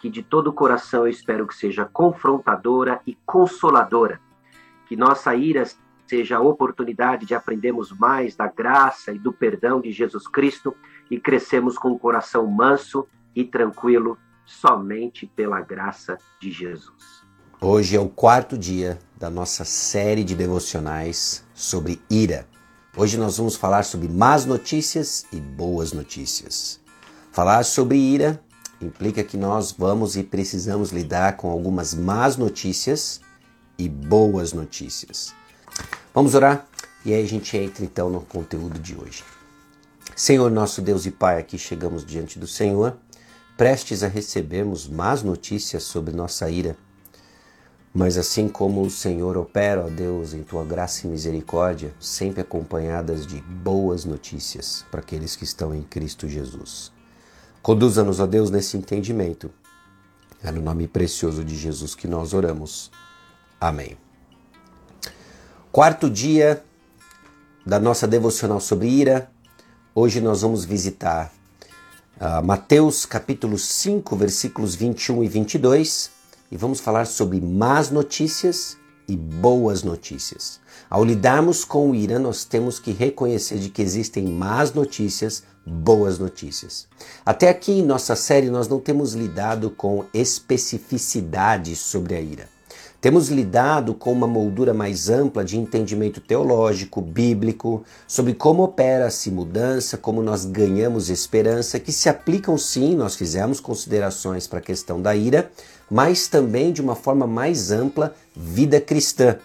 que de todo o coração eu espero que seja confrontadora e consoladora. Que nossa ira seja a oportunidade de aprendermos mais da graça e do perdão de Jesus Cristo e crescemos com o coração manso e tranquilo somente pela graça de Jesus. Hoje é o quarto dia da nossa série de devocionais sobre ira. Hoje nós vamos falar sobre más notícias e boas notícias. Falar sobre ira implica que nós vamos e precisamos lidar com algumas más notícias e boas notícias. Vamos orar e aí a gente entra então no conteúdo de hoje. Senhor nosso Deus e Pai, aqui chegamos diante do Senhor, prestes a recebermos más notícias sobre nossa ira. Mas assim como o Senhor opera, ó Deus, em tua graça e misericórdia, sempre acompanhadas de boas notícias para aqueles que estão em Cristo Jesus. Conduza-nos, ó Deus, nesse entendimento. É no nome precioso de Jesus que nós oramos. Amém. Quarto dia da nossa devocional sobre ira. Hoje nós vamos visitar uh, Mateus capítulo 5, versículos 21 e 22 e vamos falar sobre más notícias e boas notícias. Ao lidarmos com o ira, nós temos que reconhecer de que existem más notícias, boas notícias. Até aqui em nossa série nós não temos lidado com especificidade sobre a ira. Temos lidado com uma moldura mais ampla de entendimento teológico, bíblico, sobre como opera-se mudança, como nós ganhamos esperança, que se aplicam sim, nós fizemos considerações para a questão da ira, mas também de uma forma mais ampla, vida cristã.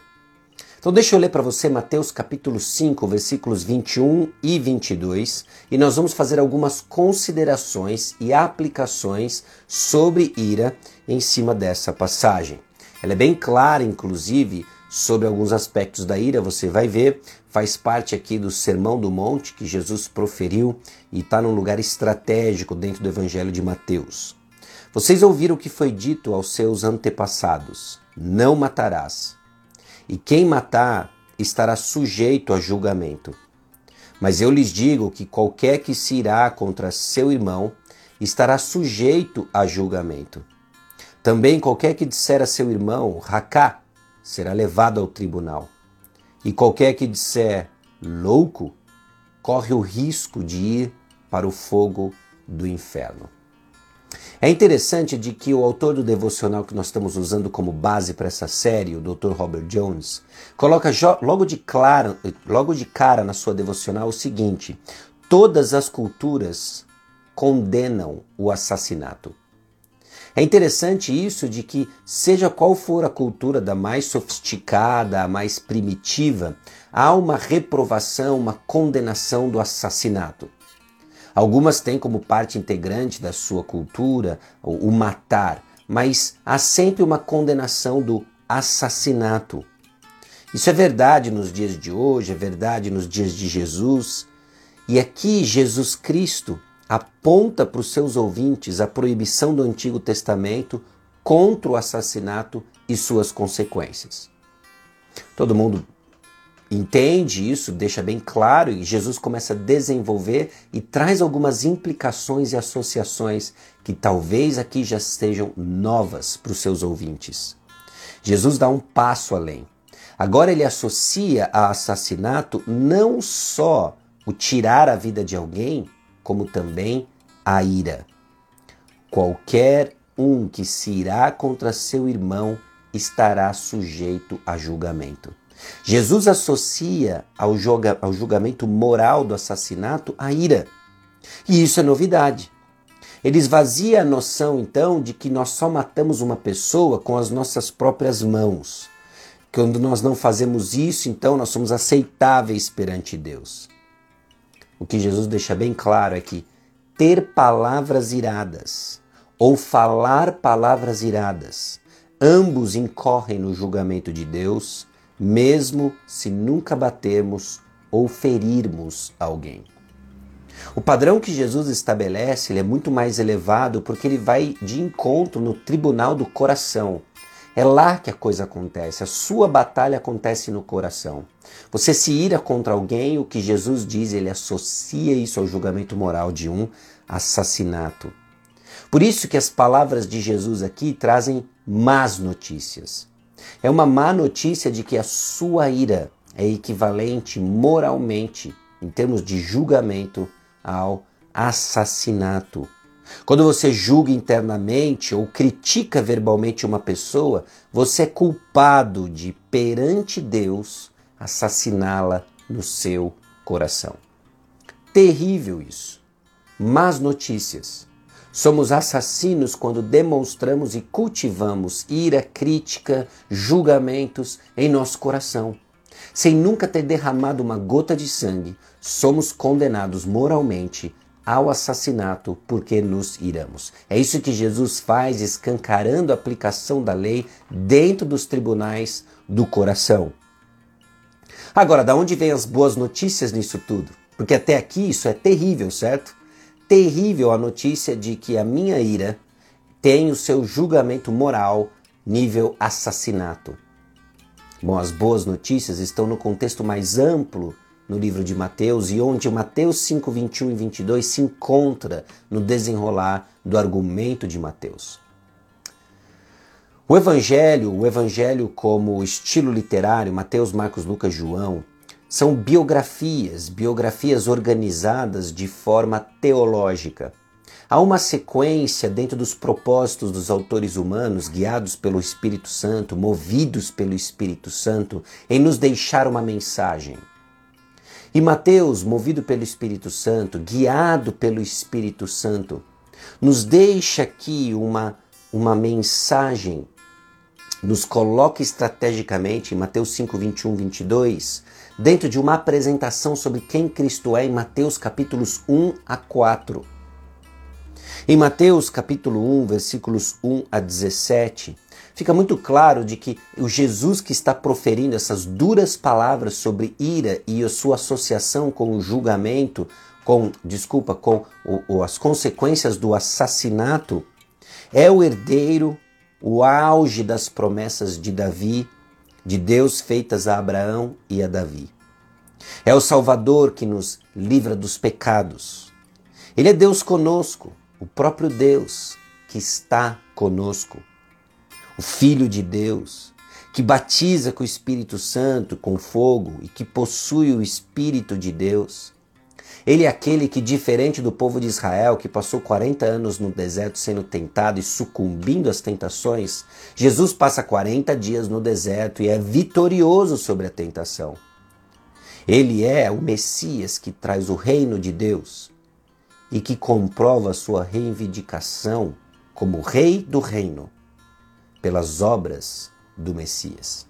Então deixa eu ler para você Mateus capítulo 5, versículos 21 e 22, e nós vamos fazer algumas considerações e aplicações sobre ira em cima dessa passagem. Ela é bem clara, inclusive, sobre alguns aspectos da ira, você vai ver, faz parte aqui do Sermão do Monte que Jesus proferiu e está num lugar estratégico dentro do Evangelho de Mateus. Vocês ouviram o que foi dito aos seus antepassados: não matarás e quem matar estará sujeito a julgamento. Mas eu lhes digo que qualquer que se irá contra seu irmão estará sujeito a julgamento. Também qualquer que disser a seu irmão, racá, será levado ao tribunal. E qualquer que disser louco, corre o risco de ir para o fogo do inferno. É interessante de que o autor do devocional que nós estamos usando como base para essa série, o Dr. Robert Jones, coloca logo de, claro, logo de cara na sua devocional o seguinte: todas as culturas condenam o assassinato. É interessante isso de que, seja qual for a cultura da mais sofisticada, a mais primitiva, há uma reprovação, uma condenação do assassinato. Algumas têm como parte integrante da sua cultura o matar, mas há sempre uma condenação do assassinato. Isso é verdade nos dias de hoje, é verdade nos dias de Jesus. E aqui Jesus Cristo aponta para os seus ouvintes a proibição do Antigo Testamento contra o assassinato e suas consequências. Todo mundo entende isso, deixa bem claro, e Jesus começa a desenvolver e traz algumas implicações e associações que talvez aqui já estejam novas para os seus ouvintes. Jesus dá um passo além. Agora ele associa a assassinato não só o tirar a vida de alguém, como também a ira. qualquer um que se irá contra seu irmão estará sujeito a julgamento. Jesus associa ao, ao julgamento moral do assassinato a ira. E isso é novidade. Ele esvazia a noção, então, de que nós só matamos uma pessoa com as nossas próprias mãos. Quando nós não fazemos isso, então nós somos aceitáveis perante Deus. O que Jesus deixa bem claro é que ter palavras iradas ou falar palavras iradas, ambos incorrem no julgamento de Deus, mesmo se nunca batermos ou ferirmos alguém. O padrão que Jesus estabelece é muito mais elevado porque ele vai de encontro no tribunal do coração. É lá que a coisa acontece, a sua batalha acontece no coração. Você se ira contra alguém, o que Jesus diz, ele associa isso ao julgamento moral de um assassinato. Por isso que as palavras de Jesus aqui trazem más notícias. É uma má notícia de que a sua ira é equivalente moralmente, em termos de julgamento, ao assassinato. Quando você julga internamente ou critica verbalmente uma pessoa, você é culpado de, perante Deus, assassiná-la no seu coração. Terrível isso. Más notícias. Somos assassinos quando demonstramos e cultivamos ira, crítica, julgamentos em nosso coração. Sem nunca ter derramado uma gota de sangue, somos condenados moralmente ao assassinato porque nos iramos. É isso que Jesus faz, escancarando a aplicação da lei dentro dos tribunais do coração. Agora, da onde vêm as boas notícias nisso tudo? Porque até aqui isso é terrível, certo? Terrível a notícia de que a minha ira tem o seu julgamento moral nível assassinato. Bom, as boas notícias estão no contexto mais amplo no livro de Mateus e onde Mateus 5, 21 e 22 se encontra no desenrolar do argumento de Mateus. O Evangelho, o Evangelho como estilo literário, Mateus, Marcos, Lucas, João, são biografias, biografias organizadas de forma teológica. Há uma sequência dentro dos propósitos dos autores humanos, guiados pelo Espírito Santo, movidos pelo Espírito Santo, em nos deixar uma mensagem. E Mateus, movido pelo Espírito Santo, guiado pelo Espírito Santo, nos deixa aqui uma, uma mensagem, nos coloca estrategicamente, em Mateus 5, 21, 22, dentro de uma apresentação sobre quem Cristo é, em Mateus capítulos 1 a 4. Em Mateus capítulo 1, versículos 1 a 17, fica muito claro de que o Jesus que está proferindo essas duras palavras sobre ira e a sua associação com o julgamento, com, desculpa, com as consequências do assassinato, é o herdeiro, o auge das promessas de Davi, de Deus feitas a Abraão e a Davi. É o Salvador que nos livra dos pecados. Ele é Deus conosco, o próprio Deus que está conosco o Filho de Deus, que batiza com o Espírito Santo, com fogo e que possui o Espírito de Deus. Ele é aquele que, diferente do povo de Israel, que passou 40 anos no deserto sendo tentado e sucumbindo às tentações, Jesus passa 40 dias no deserto e é vitorioso sobre a tentação. Ele é o Messias que traz o reino de Deus e que comprova sua reivindicação como Rei do Reino pelas obras do Messias.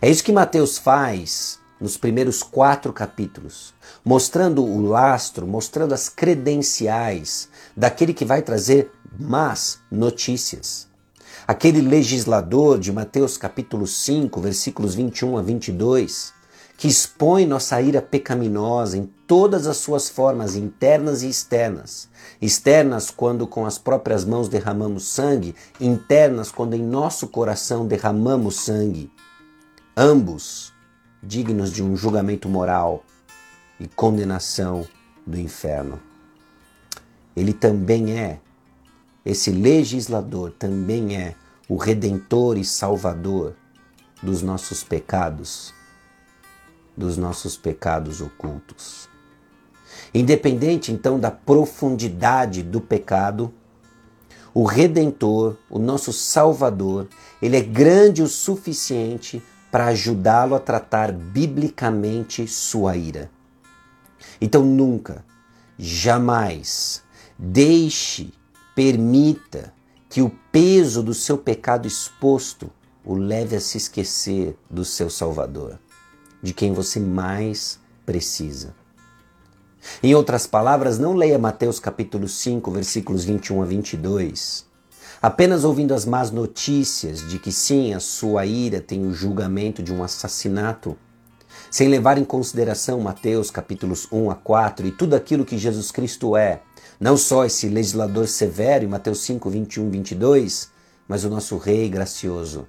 É isso que Mateus faz nos primeiros quatro capítulos, mostrando o lastro, mostrando as credenciais daquele que vai trazer más notícias. Aquele legislador de Mateus capítulo 5, versículos 21 a 22, que expõe nossa ira pecaminosa em todas as suas formas internas e externas. Externas, quando com as próprias mãos derramamos sangue, internas, quando em nosso coração derramamos sangue. Ambos dignos de um julgamento moral e condenação do inferno. Ele também é, esse legislador também é o redentor e salvador dos nossos pecados dos nossos pecados ocultos. Independente então da profundidade do pecado, o Redentor, o nosso Salvador, ele é grande o suficiente para ajudá-lo a tratar biblicamente sua ira. Então nunca, jamais deixe, permita que o peso do seu pecado exposto o leve a se esquecer do seu Salvador, de quem você mais precisa. Em outras palavras, não leia Mateus capítulo 5, versículos 21 a 22, apenas ouvindo as más notícias de que sim, a sua ira tem o julgamento de um assassinato, sem levar em consideração Mateus capítulos 1 a 4 e tudo aquilo que Jesus Cristo é, não só esse legislador severo em Mateus 5, 21 22, mas o nosso Rei gracioso,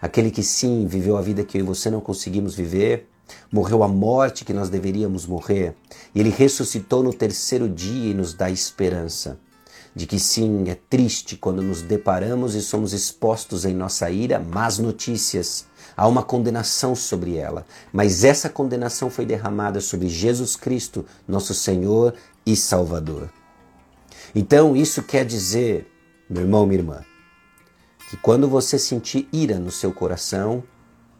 aquele que sim viveu a vida que eu e você não conseguimos viver, morreu a morte que nós deveríamos morrer, e ele ressuscitou no terceiro dia e nos dá esperança de que sim, é triste quando nos deparamos e somos expostos em nossa ira más notícias. Há uma condenação sobre ela, mas essa condenação foi derramada sobre Jesus Cristo, nosso Senhor e Salvador. Então, isso quer dizer, meu irmão, minha irmã, que quando você sentir ira no seu coração,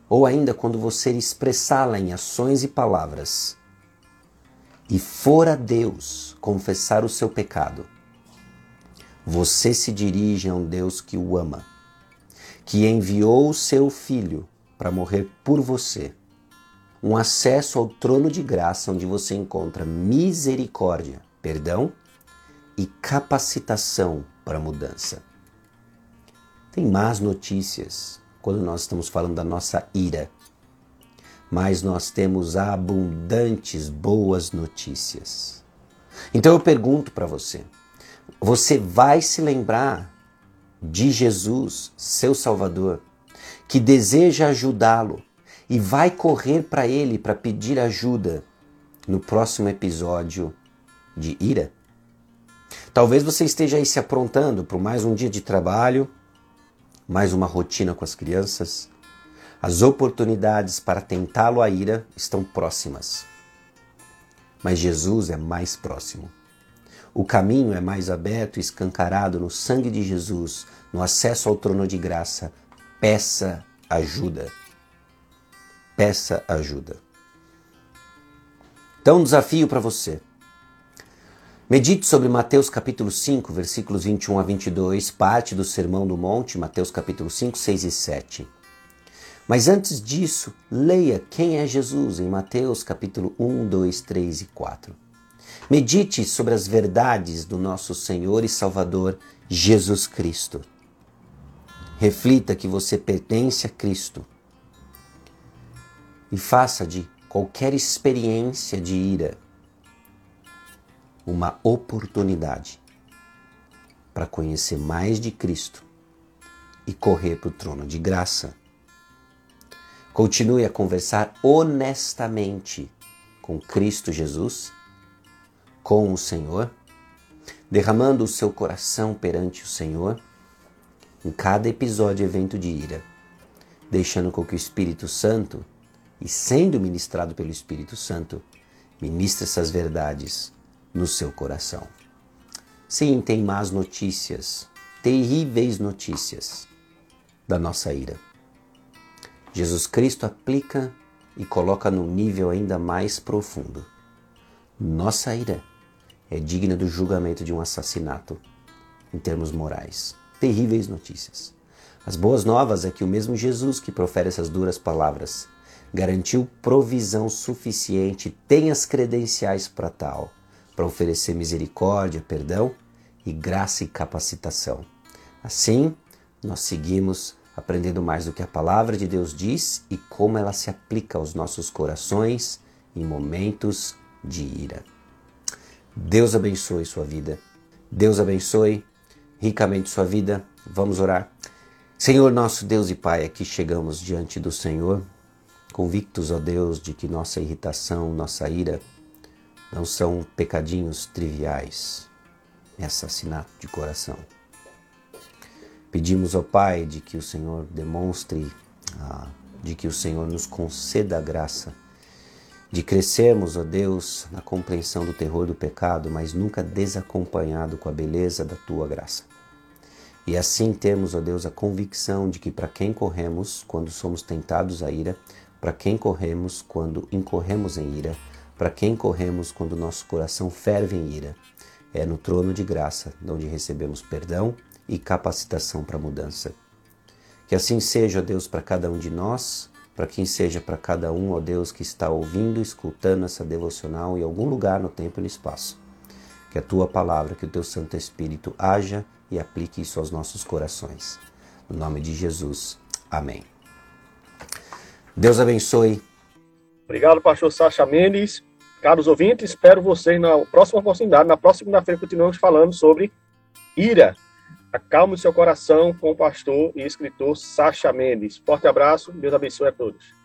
ou ainda quando você expressá-la em ações e palavras, e for a Deus confessar o seu pecado, você se dirige a um Deus que o ama, que enviou o seu Filho para morrer por você. Um acesso ao trono de graça onde você encontra misericórdia, perdão e capacitação para a mudança. Tem más notícias quando nós estamos falando da nossa ira, mas nós temos abundantes boas notícias. Então eu pergunto para você: você vai se lembrar de Jesus, seu Salvador, que deseja ajudá-lo e vai correr para ele para pedir ajuda no próximo episódio de ira? Talvez você esteja aí se aprontando para mais um dia de trabalho mais uma rotina com as crianças, as oportunidades para tentá-lo a ira estão próximas. Mas Jesus é mais próximo. O caminho é mais aberto e escancarado no sangue de Jesus, no acesso ao trono de graça. Peça ajuda. Peça ajuda. Então, um desafio para você. Medite sobre Mateus capítulo 5, versículos 21 a 22, parte do Sermão do Monte, Mateus capítulo 5, 6 e 7. Mas antes disso, leia quem é Jesus em Mateus capítulo 1, 2, 3 e 4. Medite sobre as verdades do nosso Senhor e Salvador Jesus Cristo. Reflita que você pertence a Cristo e faça de qualquer experiência de ira uma oportunidade para conhecer mais de Cristo e correr para o trono de graça. Continue a conversar honestamente com Cristo Jesus, com o Senhor, derramando o seu coração perante o Senhor em cada episódio evento de ira, deixando com que o Espírito Santo, e sendo ministrado pelo Espírito Santo, ministre essas verdades no seu coração. Sim, tem más notícias, terríveis notícias da nossa ira. Jesus Cristo aplica e coloca num nível ainda mais profundo. Nossa ira é digna do julgamento de um assassinato em termos morais. Terríveis notícias. As boas novas é que o mesmo Jesus que profere essas duras palavras garantiu provisão suficiente, tem as credenciais para tal para oferecer misericórdia, perdão e graça e capacitação. Assim, nós seguimos aprendendo mais do que a palavra de Deus diz e como ela se aplica aos nossos corações em momentos de ira. Deus abençoe sua vida. Deus abençoe ricamente sua vida. Vamos orar. Senhor nosso Deus e Pai, aqui chegamos diante do Senhor, convictos, ó Deus, de que nossa irritação, nossa ira não são pecadinhos triviais, é assassinato de coração. Pedimos ao Pai de que o Senhor demonstre, ah, de que o Senhor nos conceda a graça de crescermos, ó Deus, na compreensão do terror do pecado, mas nunca desacompanhado com a beleza da tua graça. E assim temos, ó Deus, a convicção de que para quem corremos quando somos tentados à ira, para quem corremos quando incorremos em ira, para quem corremos quando nosso coração ferve em ira, é no trono de graça, onde recebemos perdão e capacitação para mudança. Que assim seja, ó Deus, para cada um de nós, para quem seja para cada um, ó Deus, que está ouvindo, escutando essa devocional em algum lugar no tempo e no espaço. Que a tua palavra, que o teu Santo Espírito haja e aplique isso aos nossos corações. No nome de Jesus. Amém. Deus abençoe. Obrigado, pastor Sacha Mendes. Caros ouvintes, espero vocês na próxima oportunidade. Na próxima segunda-feira continuamos falando sobre ira. Acalme seu coração com o pastor e escritor Sacha Mendes. Forte abraço, Deus abençoe a todos.